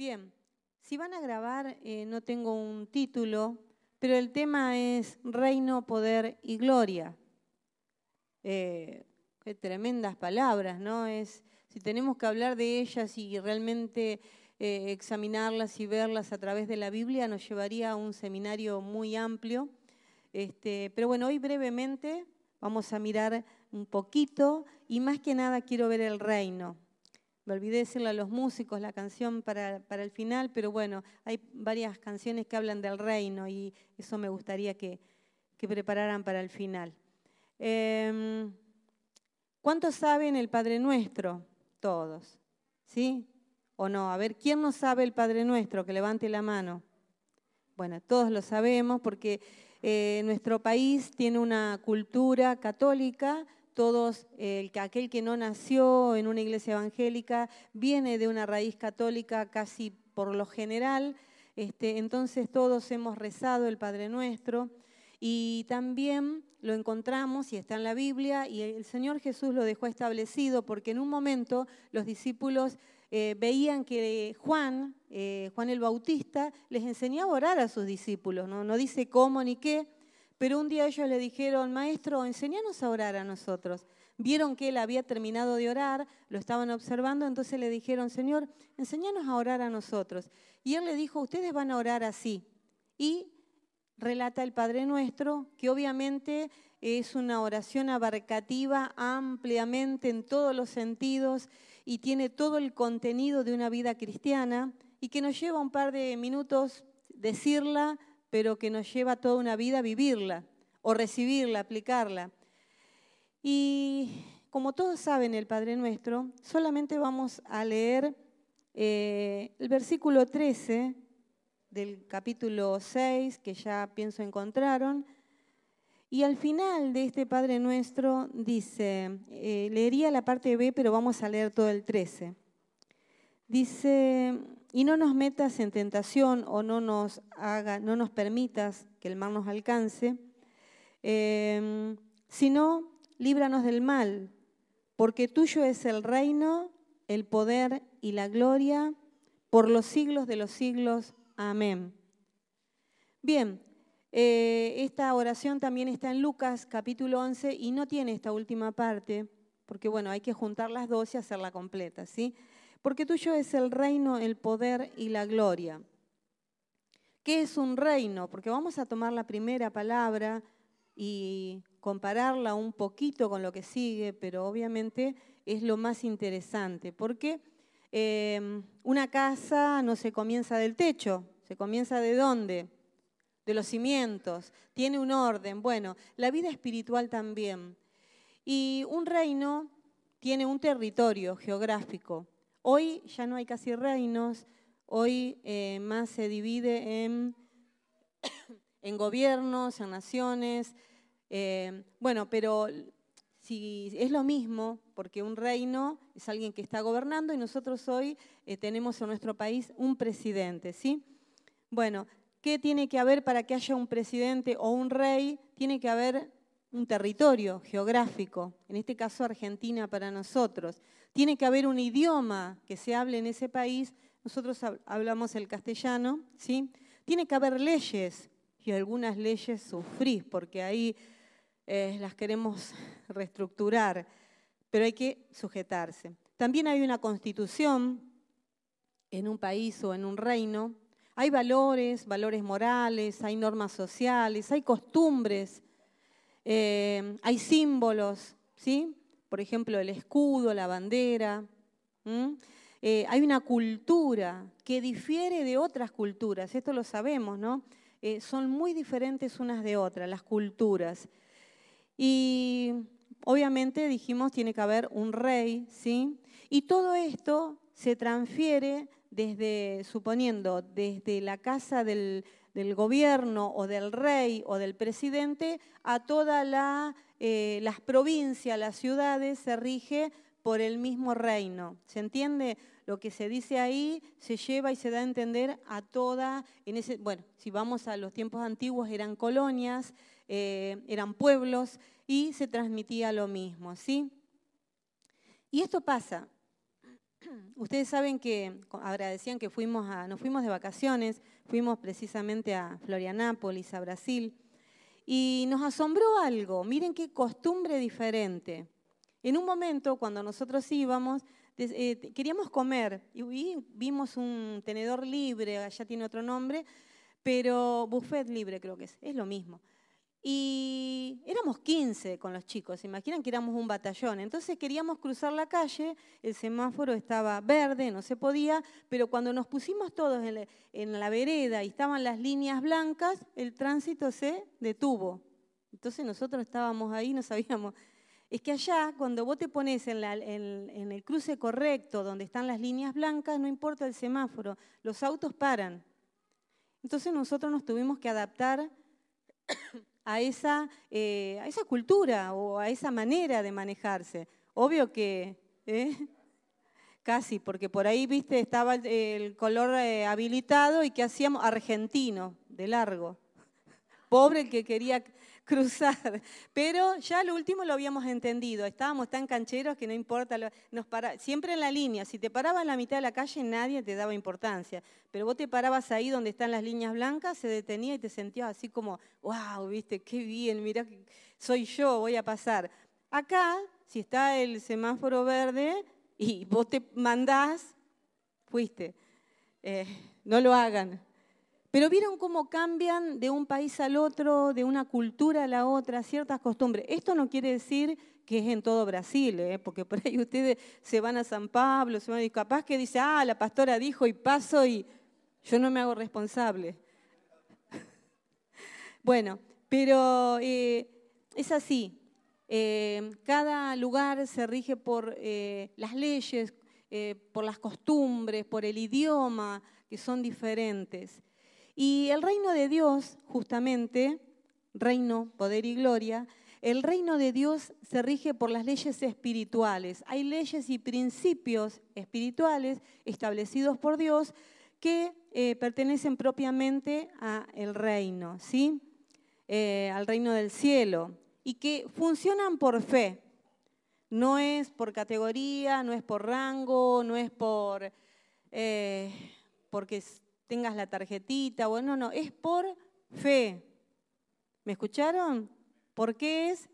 Bien, si van a grabar, eh, no tengo un título, pero el tema es reino, poder y gloria. Eh, qué tremendas palabras, ¿no? Es, si tenemos que hablar de ellas y realmente eh, examinarlas y verlas a través de la Biblia, nos llevaría a un seminario muy amplio. Este, pero bueno, hoy brevemente vamos a mirar un poquito y más que nada quiero ver el reino. Me olvidé decirle a los músicos la canción para, el final, pero bueno, hay varias canciones que hablan del reino y eso me gustaría que, prepararan para el final. Em, ¿Cuántos saben el Padre Nuestro? Todos. ¿Sí? ¿O no? A ver, ¿quién no sabe el Padre Nuestro? Que levante la mano. Bueno, todos lo sabemos porque eh, nuestro país tiene una cultura católica, todos, aquel que no nació en una iglesia evangélica viene de una raíz católica casi por lo general, este, entonces todos hemos rezado el Padre Nuestro y también lo encontramos y está en la Biblia y el Señor Jesús lo dejó establecido porque en un momento los discípulos eh, veían que Juan, eh, Juan el Bautista, les enseñaba a orar a sus discípulos, ¿no? no dice cómo ni qué, pero un día ellos le dijeron, maestro, enséñanos a orar a nosotros. Vieron que él había terminado de orar, lo estaban observando, entonces le dijeron, Señor, enséñanos a orar a nosotros. Y él le dijo, ustedes van a orar así. Y relata el Padre Nuestro, que obviamente es una oración abarcativa ampliamente en todos los sentidos y tiene todo el contenido de una vida cristiana y que nos lleva un par de minutos decirla pero que nos lleva toda una vida vivirla o recibirla, aplicarla. Y como todos saben el Padre Nuestro, solamente vamos a leer eh, el versículo 13 del capítulo 6, que ya pienso encontraron. Y al final de este Padre Nuestro dice, eh, leería la parte B, pero vamos a leer todo el 13. Dice, y no nos metas en tentación o no nos haga, no nos permitas que el mal nos alcance, em, sino líbranos del mal, porque tuyo es el reino, el poder y la gloria por los siglos de los siglos. Amén. Bien, eh, esta oración también está en Lucas capítulo 11 y no tiene esta última parte, porque bueno, hay que juntar las dos y hacerla completa, ¿sí? Porque tuyo es el reino, el poder y la gloria. ¿Qué es un reino? Porque vamos a tomar la primera palabra y compararla un poquito con lo que sigue, pero obviamente es lo más interesante, porque em, una casa no se comienza del techo, se comienza de dónde? De los cimientos, tiene un orden. Bueno, la vida espiritual también. Y un reino tiene un territorio geográfico. Hoy ya no hay casi reinos, hoy eh, más se divide en, en, gobiernos, en naciones. Eh, bueno, pero si es lo mismo, porque un reino es alguien que está gobernando y nosotros hoy eh, tenemos en nuestro país un presidente, ¿sí? Bueno, ¿qué tiene que haber para que haya un presidente o un rey? Tiene que haber un territorio geográfico, en este caso Argentina para nosotros. Tiene que haber un idioma que se hable en ese país, nosotros hablamos el castellano, ¿sí? Tiene que haber leyes, y algunas leyes sufrís, porque ahí eh, las queremos reestructurar, pero hay que sujetarse. También hay una constitución en un país o en un reino, hay valores, valores morales, hay normas sociales, hay costumbres, eh, hay símbolos, ¿sí? Por ejemplo, el escudo, la bandera. Eh, hay una cultura que difiere de otras culturas, esto lo sabemos, ¿no? Eh, son muy diferentes unas de otras, las culturas. Y obviamente dijimos tiene que haber un rey, ¿sí? Y todo esto se transfiere desde, suponiendo, desde la casa del, gobierno o del rey o del presidente a todas eh, las provincias, las ciudades, se rige por el mismo reino. ¿Se entiende? Lo que se dice ahí se lleva y se da a entender a toda, bueno, si vamos a los tiempos antiguos eran colonias, eh, eran pueblos y se transmitía lo mismo, ¿sí? Y esto pasa, ustedes saben que agradecían que fuimos a, nos fuimos de vacaciones, fuimos precisamente a Florianápolis, a Brasil, y nos asombró algo. Miren qué costumbre diferente. En un momento, cuando nosotros íbamos, eh, queríamos comer y vimos un tenedor libre, allá tiene otro nombre, pero buffet libre creo que es, es lo mismo. Y éramos 15 con los chicos, imaginan que éramos un batallón. Entonces queríamos cruzar la calle, el semáforo estaba verde, no se podía, pero cuando nos pusimos todos en la, vereda y estaban las líneas blancas, el tránsito se detuvo. Entonces nosotros estábamos ahí, no sabíamos. Es que allá, cuando vos te pones en el cruce correcto, donde están las líneas blancas, no importa el semáforo, los autos paran. Entonces nosotros nos tuvimos que adaptar a esa, eh, a esa cultura o a esa manera de manejarse. Obvio que, ¿eh? casi, porque por ahí, viste, estaba el, color eh, habilitado y ¿qué hacíamos? Argentino, de largo. Pobre el que quería cruzar. Pero ya lo último lo habíamos entendido. Estábamos tan cancheros que no importa. Nos siempre en la línea. Si te parabas en la mitad de la calle, nadie te daba importancia. Pero vos te parabas ahí donde están las líneas blancas, se detenía y te sentías así como, wow, viste, qué bien, mirá, soy yo, voy a pasar. Acá, si está el semáforo verde y vos te mandás, fuiste. Eh, no lo hagan. Pero vieron cómo cambian de un país al otro, de una cultura a la otra, ciertas costumbres. Esto no quiere decir que es en todo Brasil, ¿eh? porque por ahí ustedes se van a San Pablo, se van a y capaz que dice, ah, la pastora dijo y paso y yo no me hago responsable. bueno, pero eh, es así. Eh, cada lugar se rige por las leyes, por las costumbres, por el idioma, que son diferentes. Y el reino de Dios, justamente, reino, poder y gloria, el reino de Dios se rige por las leyes espirituales. Hay leyes y principios espirituales establecidos por Dios que eh, pertenecen propiamente al reino, ¿sí? Eh, al reino del cielo, y que funcionan por fe. No es por categoría, no es por rango, no es por eh, porque tengas la tarjetita, bueno, no, es por fe. ¿Me escucharon? ¿Por qué es?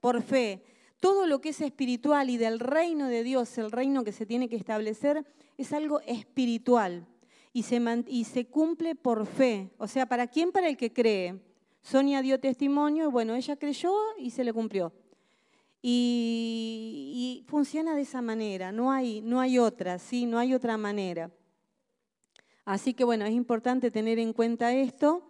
Por fe. Todo lo que es espiritual y del reino de Dios, el reino que se tiene que establecer, es algo espiritual y se, cumple por fe. O sea, ¿para quién? Para el que cree. Sonia dio testimonio y bueno, ella creyó y se le cumplió. Y, y, funciona de esa manera, no hay, no hay otra, ¿sí? no hay otra manera. Así que bueno, es importante tener en cuenta esto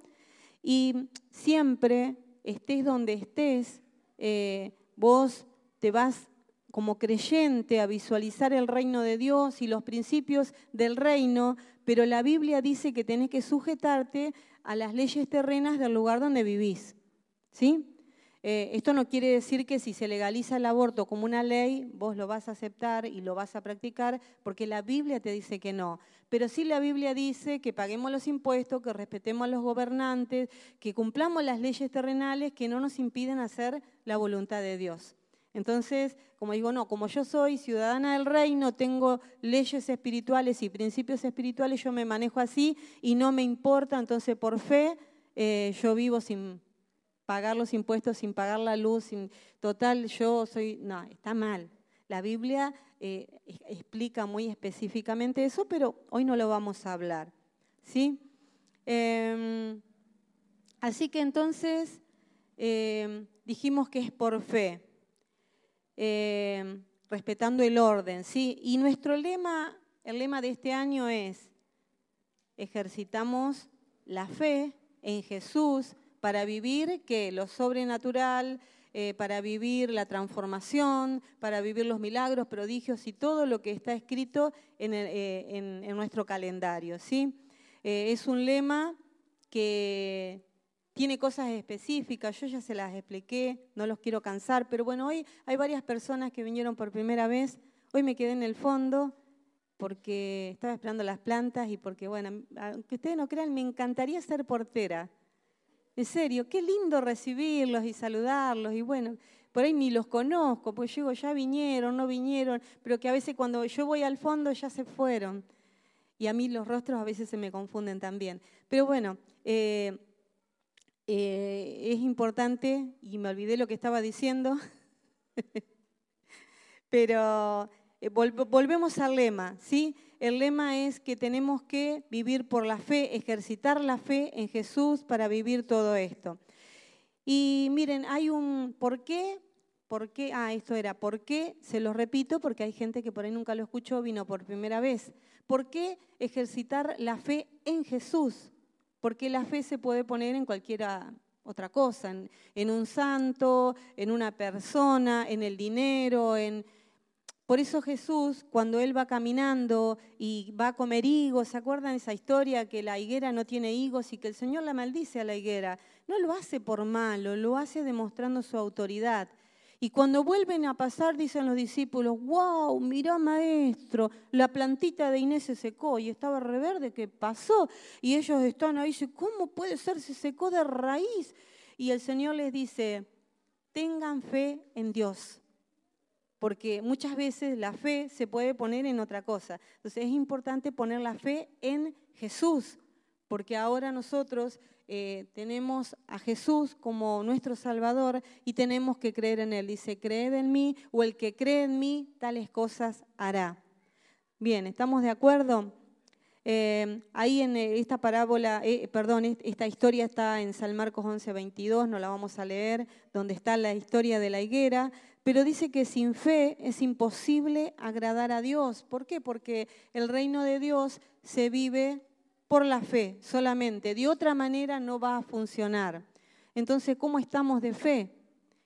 y siempre, estés donde estés, eh, vos te vas como creyente a visualizar el reino de Dios y los principios del reino, pero la Biblia dice que tenés que sujetarte a las leyes terrenas del lugar donde vivís. ¿Sí? Eh, esto no quiere decir que si se legaliza el aborto como una ley, vos lo vas a aceptar y lo vas a practicar, porque la Biblia te dice que no. Pero sí la Biblia dice que paguemos los impuestos, que respetemos a los gobernantes, que cumplamos las leyes terrenales que no nos impiden hacer la voluntad de Dios. Entonces, como digo, no, como yo soy ciudadana del reino, tengo leyes espirituales y principios espirituales, yo me manejo así y no me importa, entonces por fe eh, yo vivo sin pagar los impuestos sin pagar la luz, sin, total, yo soy, no, está mal. La Biblia eh, explica muy específicamente eso, pero hoy no lo vamos a hablar. ¿sí? Em, así que entonces em, dijimos que es por fe, em, respetando el orden. ¿sí? Y nuestro lema, el lema de este año es, ejercitamos la fe en Jesús para vivir que lo sobrenatural, eh, para vivir la transformación, para vivir los milagros, prodigios y todo lo que está escrito en, eh, nuestro calendario. ¿sí? Eh, es un lema que tiene cosas específicas, yo ya se las expliqué, no los quiero cansar, pero bueno, hoy hay varias personas que vinieron por primera vez, hoy me quedé en el fondo porque estaba esperando las plantas y porque, bueno, aunque ustedes no crean, me encantaría ser portera. En serio, qué lindo recibirlos y saludarlos. Y bueno, por ahí ni los conozco, pues llego, ya vinieron, no vinieron, pero que a veces cuando yo voy al fondo ya se fueron. Y a mí los rostros a veces se me confunden también. Pero bueno, eh, eh, es importante, y me olvidé lo que estaba diciendo, pero eh, volvemos al lema, ¿sí? El lema es que tenemos que vivir por la fe, ejercitar la fe en Jesús para vivir todo esto. Y miren, hay un ¿por qué? ¿Por qué? Ah, esto era ¿por qué? Se lo repito porque hay gente que por ahí nunca lo escuchó, vino por primera vez. ¿Por qué ejercitar la fe en Jesús? Porque la fe se puede poner en cualquiera otra cosa, en un santo, en una persona, en el dinero, en, por eso Jesús, cuando él va caminando y va a comer higos, ¿se acuerdan esa historia que la higuera no tiene higos y que el Señor la maldice a la higuera? No lo hace por malo, lo hace demostrando su autoridad. Y cuando vuelven a pasar, dicen los discípulos, wow, mirá maestro, la plantita de Inés se secó y estaba reverde, ¿qué pasó? Y ellos están ahí, dicen, ¿cómo puede ser? Se secó de raíz. Y el Señor les dice, tengan fe en Dios porque muchas veces la fe se puede poner en otra cosa. Entonces es importante poner la fe en Jesús, porque ahora nosotros eh, tenemos a Jesús como nuestro Salvador y tenemos que creer en Él. Dice, creed en mí o el que cree en mí, tales cosas hará. Bien, ¿estamos de acuerdo? Eh, ahí en eh, esta parábola, perdón, esta historia está en San Marcos 11, 22, no la vamos a leer, donde está la historia de la higuera, pero dice que sin fe es imposible agradar a Dios. ¿Por qué? Porque el reino de Dios se vive por la fe solamente. De otra manera no va a funcionar. Entonces, ¿cómo estamos de fe?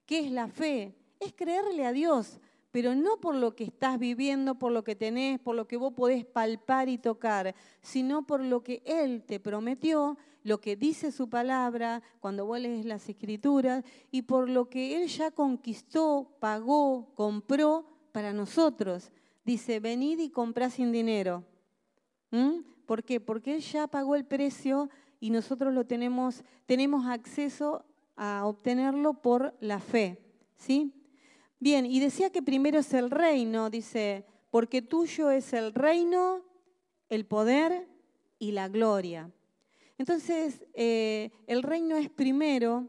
¿Qué es la fe? Es creerle a Dios, pero no por lo que estás viviendo, por lo que tenés, por lo que vos podés palpar y tocar, sino por lo que Él te prometió lo que dice su palabra, cuando vos lees las escrituras, y por lo que Él ya conquistó, pagó, compró para nosotros. Dice, venid y comprá sin dinero. ¿Mm? ¿Por qué? Porque Él ya pagó el precio y nosotros lo tenemos, tenemos acceso a obtenerlo por la fe. ¿Sí? Bien, y decía que primero es el reino, dice, porque tuyo es el reino, el poder y la gloria. Entonces, eh, el reino es primero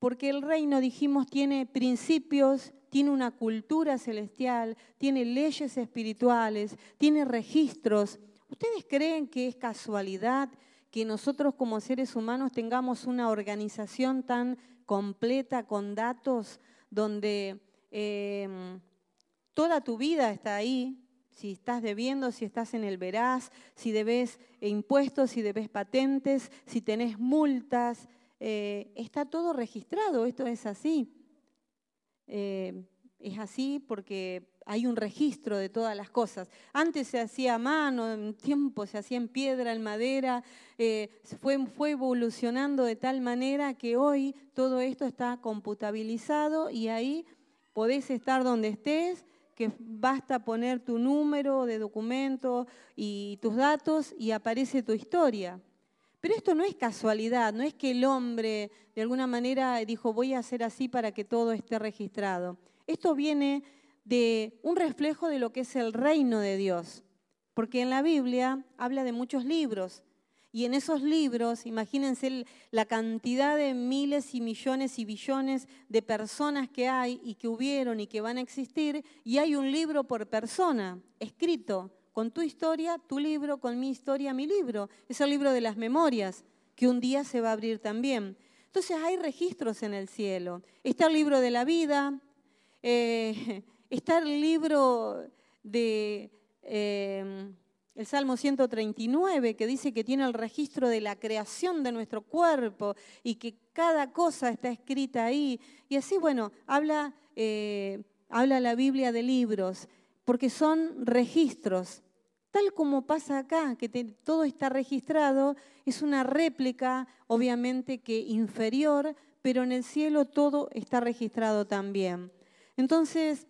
porque el reino, dijimos, tiene principios, tiene una cultura celestial, tiene leyes espirituales, tiene registros. ¿Ustedes creen que es casualidad que nosotros como seres humanos tengamos una organización tan completa con datos donde em, toda tu vida está ahí, si estás debiendo, si estás en el veraz, si debes impuestos, si debes patentes, si tenés multas. Eh, está todo registrado, esto es así. Eh, es así porque hay un registro de todas las cosas. Antes se hacía a mano, en tiempo se hacía en piedra, en madera, eh, fue, fue evolucionando de tal manera que hoy todo esto está computabilizado y ahí podés estar donde estés que basta poner tu número de documento y tus datos y aparece tu historia. Pero esto no es casualidad, no es que el hombre de alguna manera dijo voy a hacer así para que todo esté registrado. Esto viene de un reflejo de lo que es el reino de Dios, porque en la Biblia habla de muchos libros y en esos libros, imagínense la cantidad de miles y millones y billones de personas que hay y que hubieron y que van a existir, y hay un libro por persona, escrito, con tu historia, tu libro, con mi historia, mi libro. Es el libro de las memorias, que un día se va a abrir también. Entonces hay registros en el cielo. Está el libro de la vida, eh, está el libro de... Eh, el Salmo 139, que dice que tiene el registro de la creación de nuestro cuerpo y que cada cosa está escrita ahí. Y así, bueno, habla, eh, habla la Biblia de libros, porque son registros. Tal como pasa acá, que todo está registrado, es una réplica, obviamente que inferior, pero en el cielo todo está registrado también. Entonces,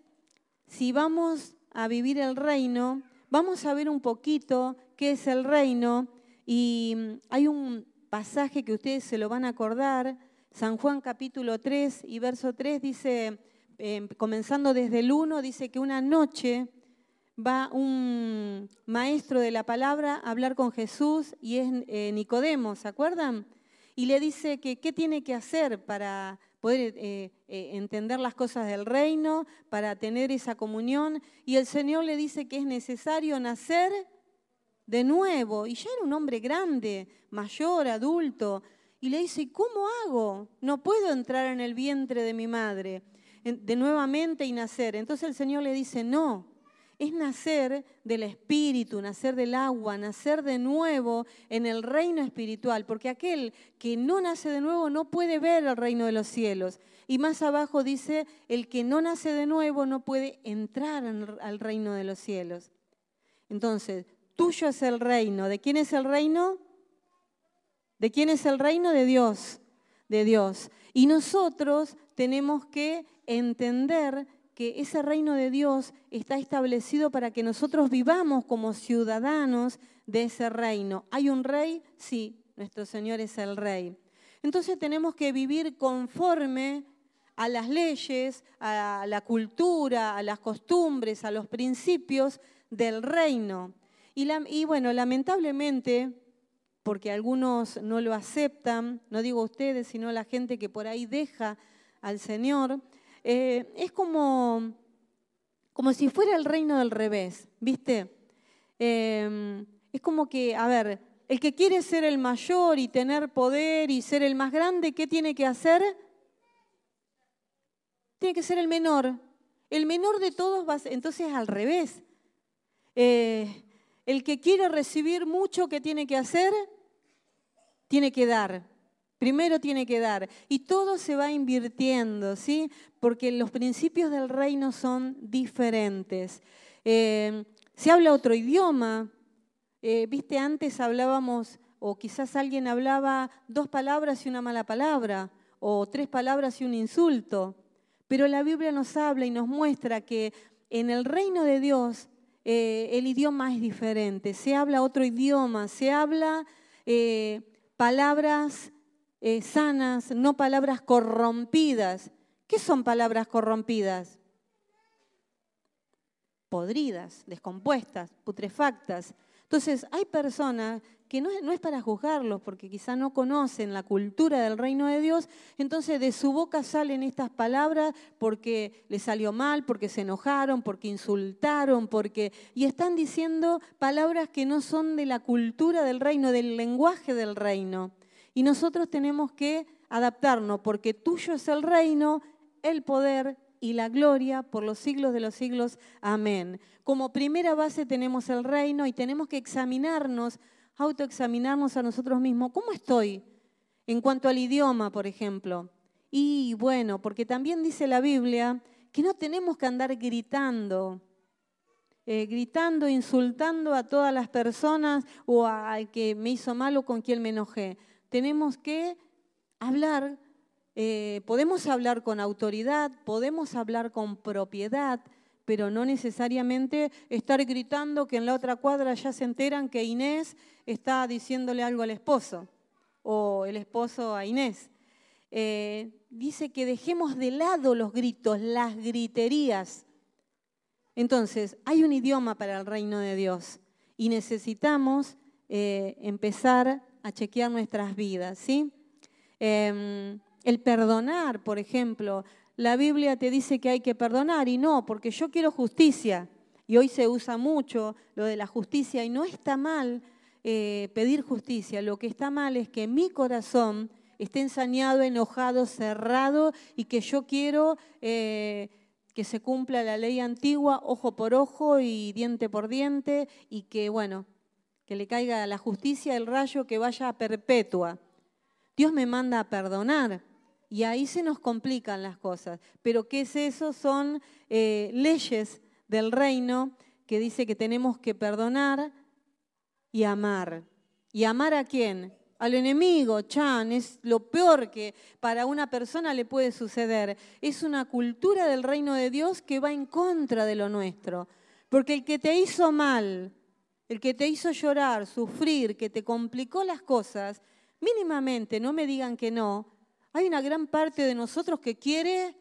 si vamos a vivir el reino, Vamos a ver un poquito qué es el reino y mm, hay un pasaje que ustedes se lo van a acordar, San Juan capítulo 3 y verso 3 dice, em, comenzando desde el 1, dice que una noche va un maestro de la palabra a hablar con Jesús y es eh, Nicodemo, ¿se acuerdan? Y le dice que qué tiene que hacer para poder eh, eh, entender las cosas del reino, para tener esa comunión. Y el Señor le dice que es necesario nacer de nuevo. Y ya era un hombre grande, mayor, adulto. Y le dice, ¿cómo hago? No puedo entrar en el vientre de mi madre de nuevamente y nacer. Entonces el Señor le dice, no, es nacer del espíritu, nacer del agua, nacer de nuevo en el reino espiritual, porque aquel que no nace de nuevo no puede ver el reino de los cielos. Y más abajo dice, el que no nace de nuevo no puede entrar al reino de los cielos. Entonces, tuyo es el reino. ¿De quién es el reino? ¿De quién es el reino? De Dios, de Dios. Y nosotros tenemos que entender que ese reino de Dios está establecido para que nosotros vivamos como ciudadanos de ese reino. ¿Hay un rey? Sí, nuestro Señor es el rey. Entonces tenemos que vivir conforme a las leyes, a la cultura, a las costumbres, a los principios del reino. Y, bueno, lamentablemente, porque algunos no lo aceptan, no digo ustedes, sino la gente que por ahí deja al Señor, eh, es como, como si fuera el reino del revés, ¿viste? Em, es como que, a ver, el que quiere ser el mayor y tener poder y ser el más grande, ¿qué tiene que hacer? Tiene que ser el menor. El menor de todos va entonces al revés. Eh, el que quiere recibir mucho, ¿qué tiene que hacer? Tiene que dar. Primero tiene que dar. Y todo se va invirtiendo, ¿sí? Porque los principios del reino son diferentes. Eh, se habla otro idioma. Eh, viste, antes hablábamos, o quizás alguien hablaba dos palabras y una mala palabra, o tres palabras y un insulto. Pero la Biblia nos habla y nos muestra que en el reino de Dios eh, el idioma es diferente. Se habla otro idioma, se habla palabras eh, sanas, no palabras corrompidas. ¿Qué son palabras corrompidas? Podridas, descompuestas, putrefactas. Entonces, hay personas que no es, no es, para juzgarlos, porque quizá no conocen la cultura del reino de Dios, entonces de su boca salen estas palabras porque les salió mal, porque se enojaron, porque insultaron, porque... Y están diciendo palabras que no son de la cultura del reino, del lenguaje del reino. Y nosotros tenemos que adaptarnos, porque tuyo es el reino, el poder y la gloria por los siglos de los siglos. Amén. Como primera base tenemos el reino y tenemos que examinarnos, autoexaminarnos a nosotros mismos. ¿Cómo estoy en cuanto al idioma, por ejemplo? Y bueno, porque también dice la Biblia que no tenemos que andar gritando, eh, gritando, insultando a todas las personas o al que me hizo mal o con quien me enojé tenemos que hablar, eh, podemos hablar con autoridad, podemos hablar con propiedad, pero no necesariamente estar gritando que en la otra cuadra ya se enteran que Inés está diciéndole algo al esposo o el esposo a Inés. Eh, dice que dejemos de lado los gritos, las griterías. Entonces, hay un idioma para el reino de Dios y necesitamos eh, empezar a chequear nuestras vidas, ¿sí? Em, el perdonar, por ejemplo, la Biblia te dice que hay que perdonar y no, porque yo quiero justicia. Y hoy se usa mucho lo de la justicia y no está mal eh, pedir justicia. Lo que está mal es que mi corazón esté ensañado, enojado, cerrado y que yo quiero eh, que se cumpla la ley antigua, ojo por ojo y diente por diente y que, bueno, que le caiga a la justicia el rayo que vaya a perpetua. Dios me manda a perdonar. Y ahí se nos complican las cosas. Pero ¿qué es eso? Son eh, leyes del reino que dice que tenemos que perdonar y amar. ¿Y amar a quién? Al enemigo, Chan, es lo peor que para una persona le puede suceder. Es una cultura del reino de Dios que va en contra de lo nuestro. Porque el que te hizo mal, el que te hizo llorar, sufrir, que te complicó las cosas, mínimamente, no me digan que no, hay una gran parte de nosotros que quiere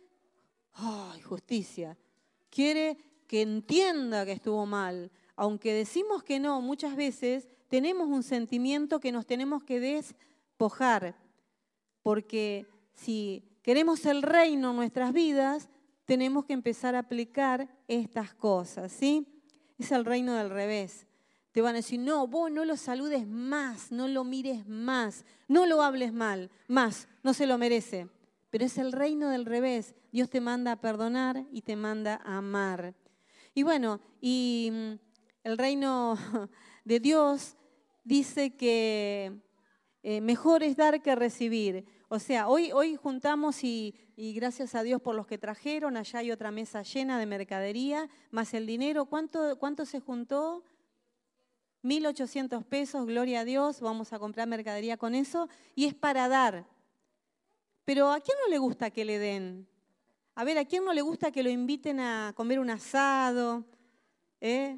¡ay, justicia! Quiere que entienda que estuvo mal. Aunque decimos que no, muchas veces tenemos un sentimiento que nos tenemos que despojar. Porque si queremos el reino en nuestras vidas, tenemos que empezar a aplicar estas cosas, ¿sí? Es el reino del revés. Te van a decir, no, vos no lo saludes más, no lo mires más, no lo hables mal, más, no se lo merece. Pero es el reino del revés. Dios te manda a perdonar y te manda a amar. Y bueno, y mm, el reino de Dios dice que eh, mejor es dar que recibir. O sea, hoy, hoy juntamos y, y, gracias a Dios por los que trajeron, allá hay otra mesa llena de mercadería, más el dinero. ¿Cuánto, cuánto se juntó? 1.800 pesos, gloria a Dios, vamos a comprar mercadería con eso y es para dar. Pero ¿a quién no le gusta que le den? A ver, ¿a quién no le gusta que lo inviten a comer un asado? ¿Eh?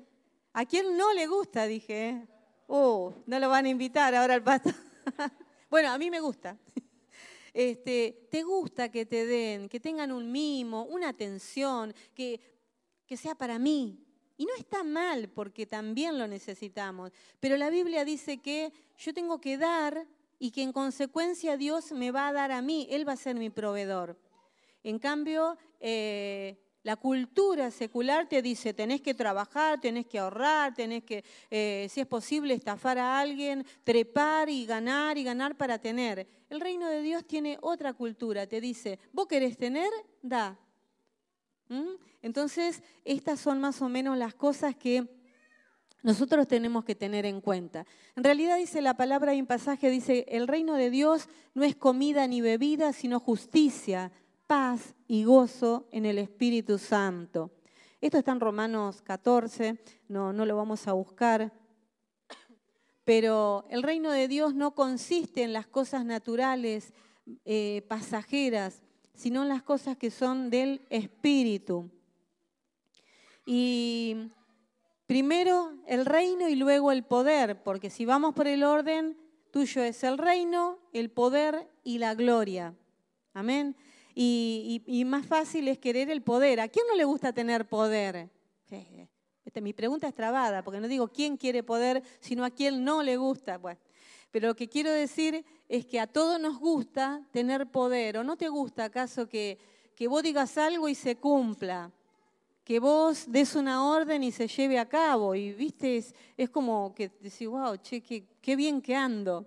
¿A quién no le gusta? Dije. ¿eh? Oh, no lo van a invitar ahora al pasto. bueno, a mí me gusta. Este, te gusta que te den, que tengan un mimo, una atención, que, que sea para mí, y no está mal porque también lo necesitamos, pero la Biblia dice que yo tengo que dar y que en consecuencia Dios me va a dar a mí, Él va a ser mi proveedor. En cambio, eh, la cultura secular te dice, tenés que trabajar, tenés que ahorrar, tenés que, eh, si es posible, estafar a alguien, trepar y ganar y ganar para tener. El reino de Dios tiene otra cultura, te dice, vos querés tener, da. ¿Mm? Entonces, estas son más o menos las cosas que nosotros tenemos que tener en cuenta. En realidad dice la palabra, hay un pasaje, dice, el reino de Dios no es comida ni bebida, sino justicia, paz y gozo en el Espíritu Santo. Esto está en Romanos 14, no, no lo vamos a buscar, pero el reino de Dios no consiste en las cosas naturales, eh, pasajeras, sino las cosas que son del Espíritu. Y primero el reino y luego el poder, porque si vamos por el orden, tuyo es el reino, el poder y la gloria. Amén. Y, más fácil es querer el poder. ¿A quién no le gusta tener poder? Mi pregunta es trabada, porque no digo quién quiere poder, sino a quién no le gusta. Pero lo que quiero decir es que a todos nos gusta tener poder. ¿O no te gusta acaso que, que vos digas algo y se cumpla? que vos des una orden y se lleve a cabo. Y viste, es, como que decís, wow, che, qué, qué bien que ando.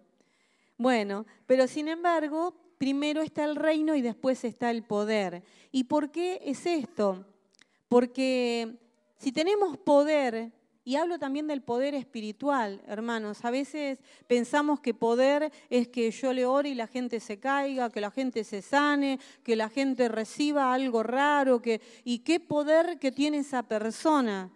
Bueno, pero sin embargo, primero está el reino y después está el poder. ¿Y por qué es esto? Porque si tenemos poder, y hablo también del poder espiritual, hermanos. A veces pensamos que poder es que yo le ore y la gente se caiga, que la gente se sane, que la gente reciba algo raro, que, y qué poder que tiene esa persona.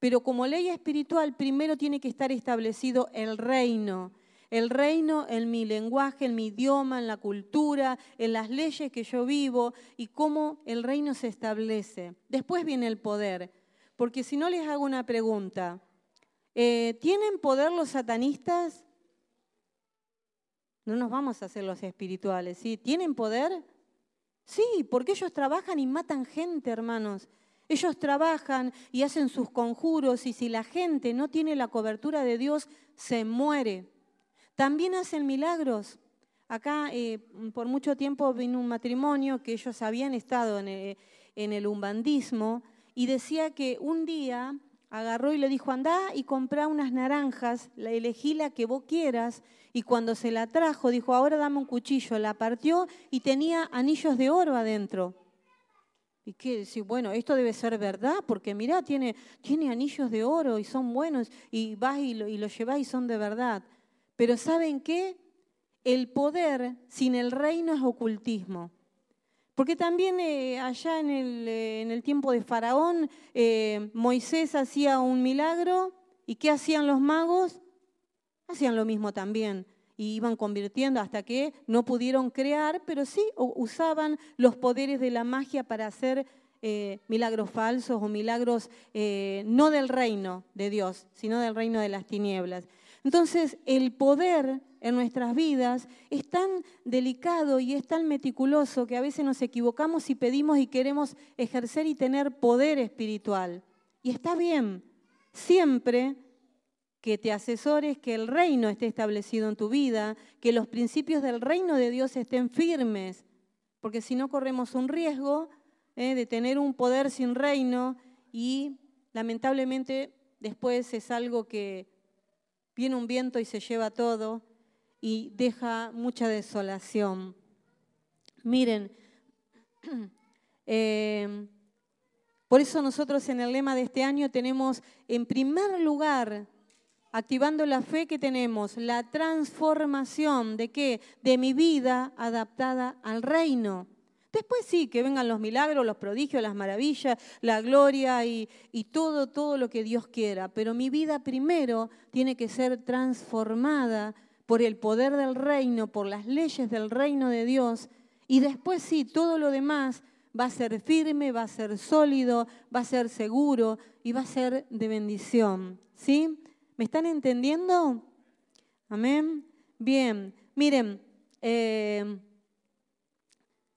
Pero como ley espiritual, primero tiene que estar establecido el reino. El reino en mi lenguaje, en mi idioma, en la cultura, en las leyes que yo vivo y cómo el reino se establece. Después viene el poder. Porque si no les hago una pregunta, eh, ¿tienen poder los satanistas? No nos vamos a hacer los espirituales, ¿sí? ¿Tienen poder? Sí, porque ellos trabajan y matan gente, hermanos. Ellos trabajan y hacen sus conjuros y si la gente no tiene la cobertura de Dios, se muere. También hacen milagros. Acá eh, por mucho tiempo vino un matrimonio que ellos habían estado en en el umbandismo y decía que un día agarró y le dijo, anda y comprá unas naranjas, elegí la que vos quieras, y cuando se la trajo, dijo, ahora dame un cuchillo, la partió y tenía anillos de oro adentro. Y qué decir, bueno, esto debe ser verdad, porque mirá, tiene, tiene anillos de oro y son buenos, y vas y lo, y lo y son de verdad. Pero ¿saben qué? El poder sin el reino es ocultismo. Porque también eh, allá eh, en el, tiempo de Faraón, eh, Moisés hacía un milagro y ¿qué hacían los magos? Hacían lo mismo también y iban convirtiendo hasta que no pudieron crear, pero sí usaban los poderes de la magia para hacer milagros falsos o milagros no del reino de Dios, sino del reino de las tinieblas. Entonces, el poder en nuestras vidas es tan delicado y es tan meticuloso que a veces nos equivocamos y pedimos y queremos ejercer y tener poder espiritual. Y está bien, siempre que te asesores que el reino esté establecido en tu vida, que los principios del reino de Dios estén firmes, porque si no corremos un riesgo ¿eh? de tener un poder sin reino y lamentablemente después es algo que viene un viento y se lleva todo y deja mucha desolación. Miren, eh, por eso nosotros en el lema de este año tenemos en primer lugar, activando la fe que tenemos, la transformación de qué? De mi vida adaptada al reino. Después sí, que vengan los milagros, los prodigios, las maravillas, la gloria y, todo, todo lo que Dios quiera. Pero mi vida primero tiene que ser transformada por el poder del reino, por las leyes del reino de Dios. Y después sí, todo lo demás va a ser firme, va a ser sólido, va a ser seguro y va a ser de bendición. ¿Sí? ¿Me están entendiendo? Amén. Bien, miren. Eh,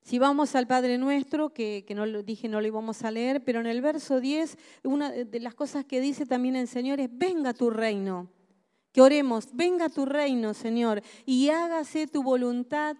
si vamos al Padre Nuestro, que, no lo dije, no lo íbamos a leer, pero en el verso 10, una de las cosas que dice también el Señor es, venga tu reino. Que oremos, venga tu reino, Señor, y hágase tu voluntad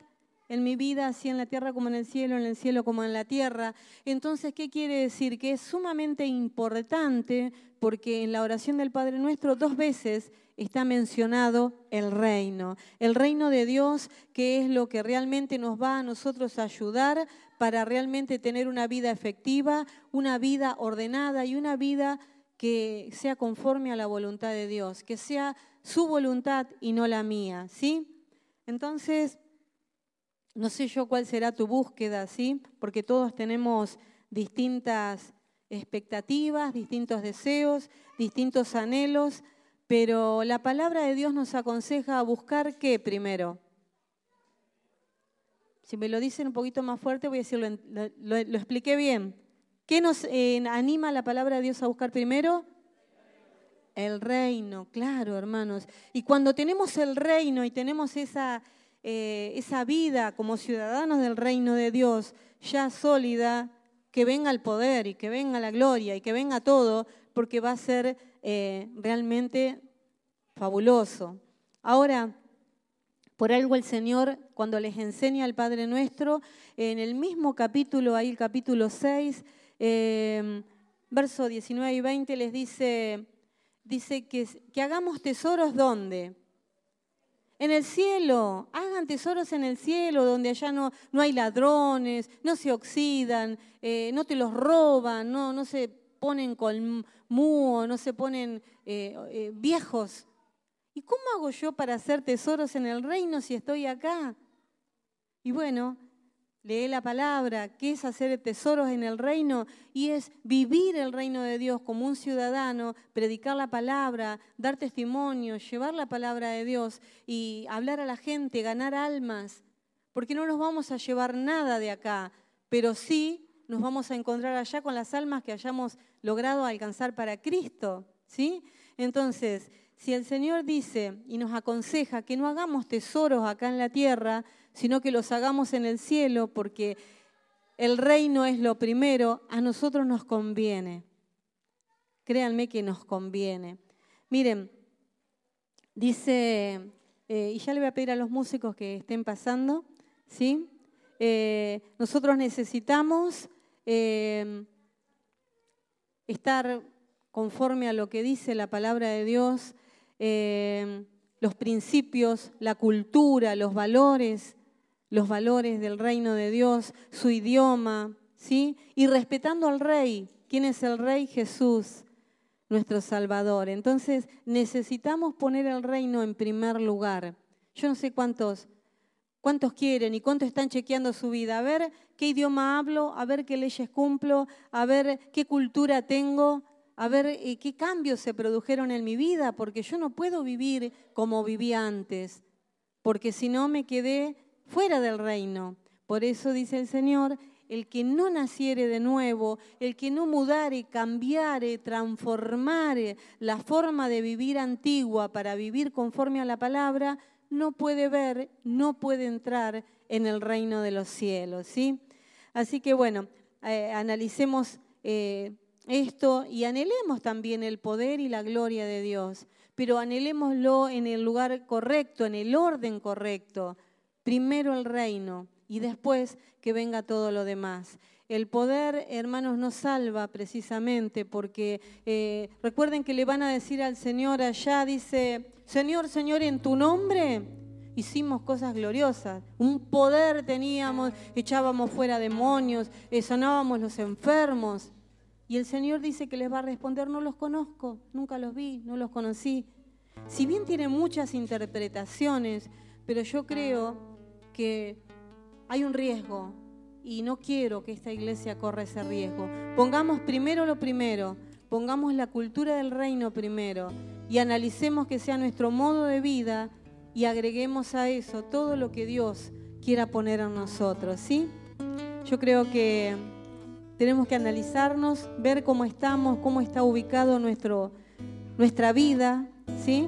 en mi vida, así en la tierra como en el cielo, en el cielo como en la tierra. Entonces, ¿qué quiere decir? Que es sumamente importante porque en la oración del Padre Nuestro dos veces está mencionado el reino. El reino de Dios, que es lo que realmente nos va a nosotros a ayudar para realmente tener una vida efectiva, una vida ordenada y una vida que sea conforme a la voluntad de Dios, que sea su voluntad y no la mía, ¿sí? Entonces, no sé yo cuál será tu búsqueda, ¿sí? Porque todos tenemos distintas expectativas, distintos deseos, distintos anhelos, pero la palabra de Dios nos aconseja a buscar qué primero. Si me lo dicen un poquito más fuerte, voy a decirlo, lo, expliqué bien. ¿Qué nos anima la palabra de Dios a buscar primero? El reino, claro, hermanos. Y cuando tenemos el reino y tenemos esa, eh, esa vida como ciudadanos del reino de Dios ya sólida, que venga el poder y que venga la gloria y que venga todo, porque va a ser eh, realmente fabuloso. Ahora, por algo el Señor, cuando les enseña al Padre Nuestro, en el mismo capítulo, ahí el capítulo 6, eh, verso 19 y 20, les dice, dice que, hagamos tesoros ¿dónde? En el cielo, hagan tesoros en el cielo, donde allá no, no hay ladrones, no se oxidan, eh, no te los roban, no, no se ponen con muo, no se ponen eh, eh, viejos. ¿Y cómo hago yo para hacer tesoros en el reino si estoy acá? Y bueno, lee la palabra, qué es hacer tesoros en el reino y es vivir el reino de Dios como un ciudadano, predicar la palabra, dar testimonio, llevar la palabra de Dios y hablar a la gente, ganar almas, porque no nos vamos a llevar nada de acá, pero sí nos vamos a encontrar allá con las almas que hayamos logrado alcanzar para Cristo, ¿sí? Entonces, si el Señor dice y nos aconseja que no hagamos tesoros acá en la tierra, sino que los hagamos en el cielo, porque el reino es lo primero, a nosotros nos conviene. Créanme que nos conviene. Miren, dice, eh, y ya le voy a pedir a los músicos que estén pasando, ¿sí? Eh, nosotros necesitamos eh, estar conforme a lo que dice la palabra de Dios, los principios, la cultura, los valores, los valores del reino de Dios, su idioma, ¿sí? Y respetando al rey. ¿Quién es el rey? Jesús, nuestro Salvador. Entonces necesitamos poner el reino en primer lugar. Yo no sé cuántos, cuántos quieren y cuántos están chequeando su vida. A ver qué idioma hablo, a ver qué leyes cumplo, a ver qué cultura tengo, a ver eh, qué cambios se produjeron en mi vida, porque yo no puedo vivir como vivía antes, porque si no me quedé fuera del reino. Por eso dice el Señor, el que no naciere de nuevo, el que no mudare, cambiare, transformare la forma de vivir antigua para vivir conforme a la palabra, no puede ver, no puede entrar en el reino de los cielos. ¿sí? Así que bueno, eh, analicemos eh, esto y anhelemos también el poder y la gloria de Dios, pero anhelémoslo en el lugar correcto, en el orden correcto. Primero el reino y después que venga todo lo demás. El poder, hermanos, nos salva precisamente porque eh, recuerden que le van a decir al Señor allá, dice, Señor, Señor, en tu nombre hicimos cosas gloriosas, un poder teníamos, echábamos fuera demonios, eh, sanábamos los enfermos. Y el Señor dice que les va a responder, no los conozco, nunca los vi, no los conocí. Si bien tiene muchas interpretaciones, pero yo creo que hay un riesgo y no quiero que esta iglesia corra ese riesgo. Pongamos primero lo primero, pongamos la cultura del reino primero y analicemos que sea nuestro modo de vida y agreguemos a eso todo lo que Dios quiera poner en nosotros, ¿sí? Yo creo que tenemos que analizarnos, ver cómo estamos, cómo está ubicado nuestro, nuestra vida, ¿sí?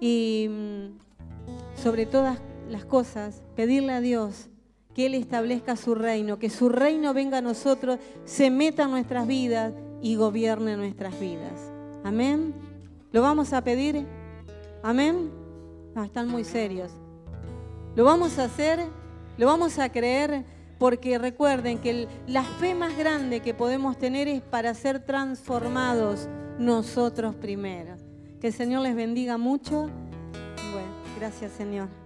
Y mm, sobre todas las cosas, pedirle a Dios que Él establezca su reino, que su reino venga a nosotros, se meta en nuestras vidas y gobierne nuestras vidas. Amén. ¿Lo vamos a pedir? Amén. están muy serios. ¿Lo vamos a hacer? ¿Lo vamos a creer? Porque recuerden que la fe más grande que podemos tener es para ser transformados nosotros primero. Que el Señor les bendiga mucho. Bueno, gracias Señor.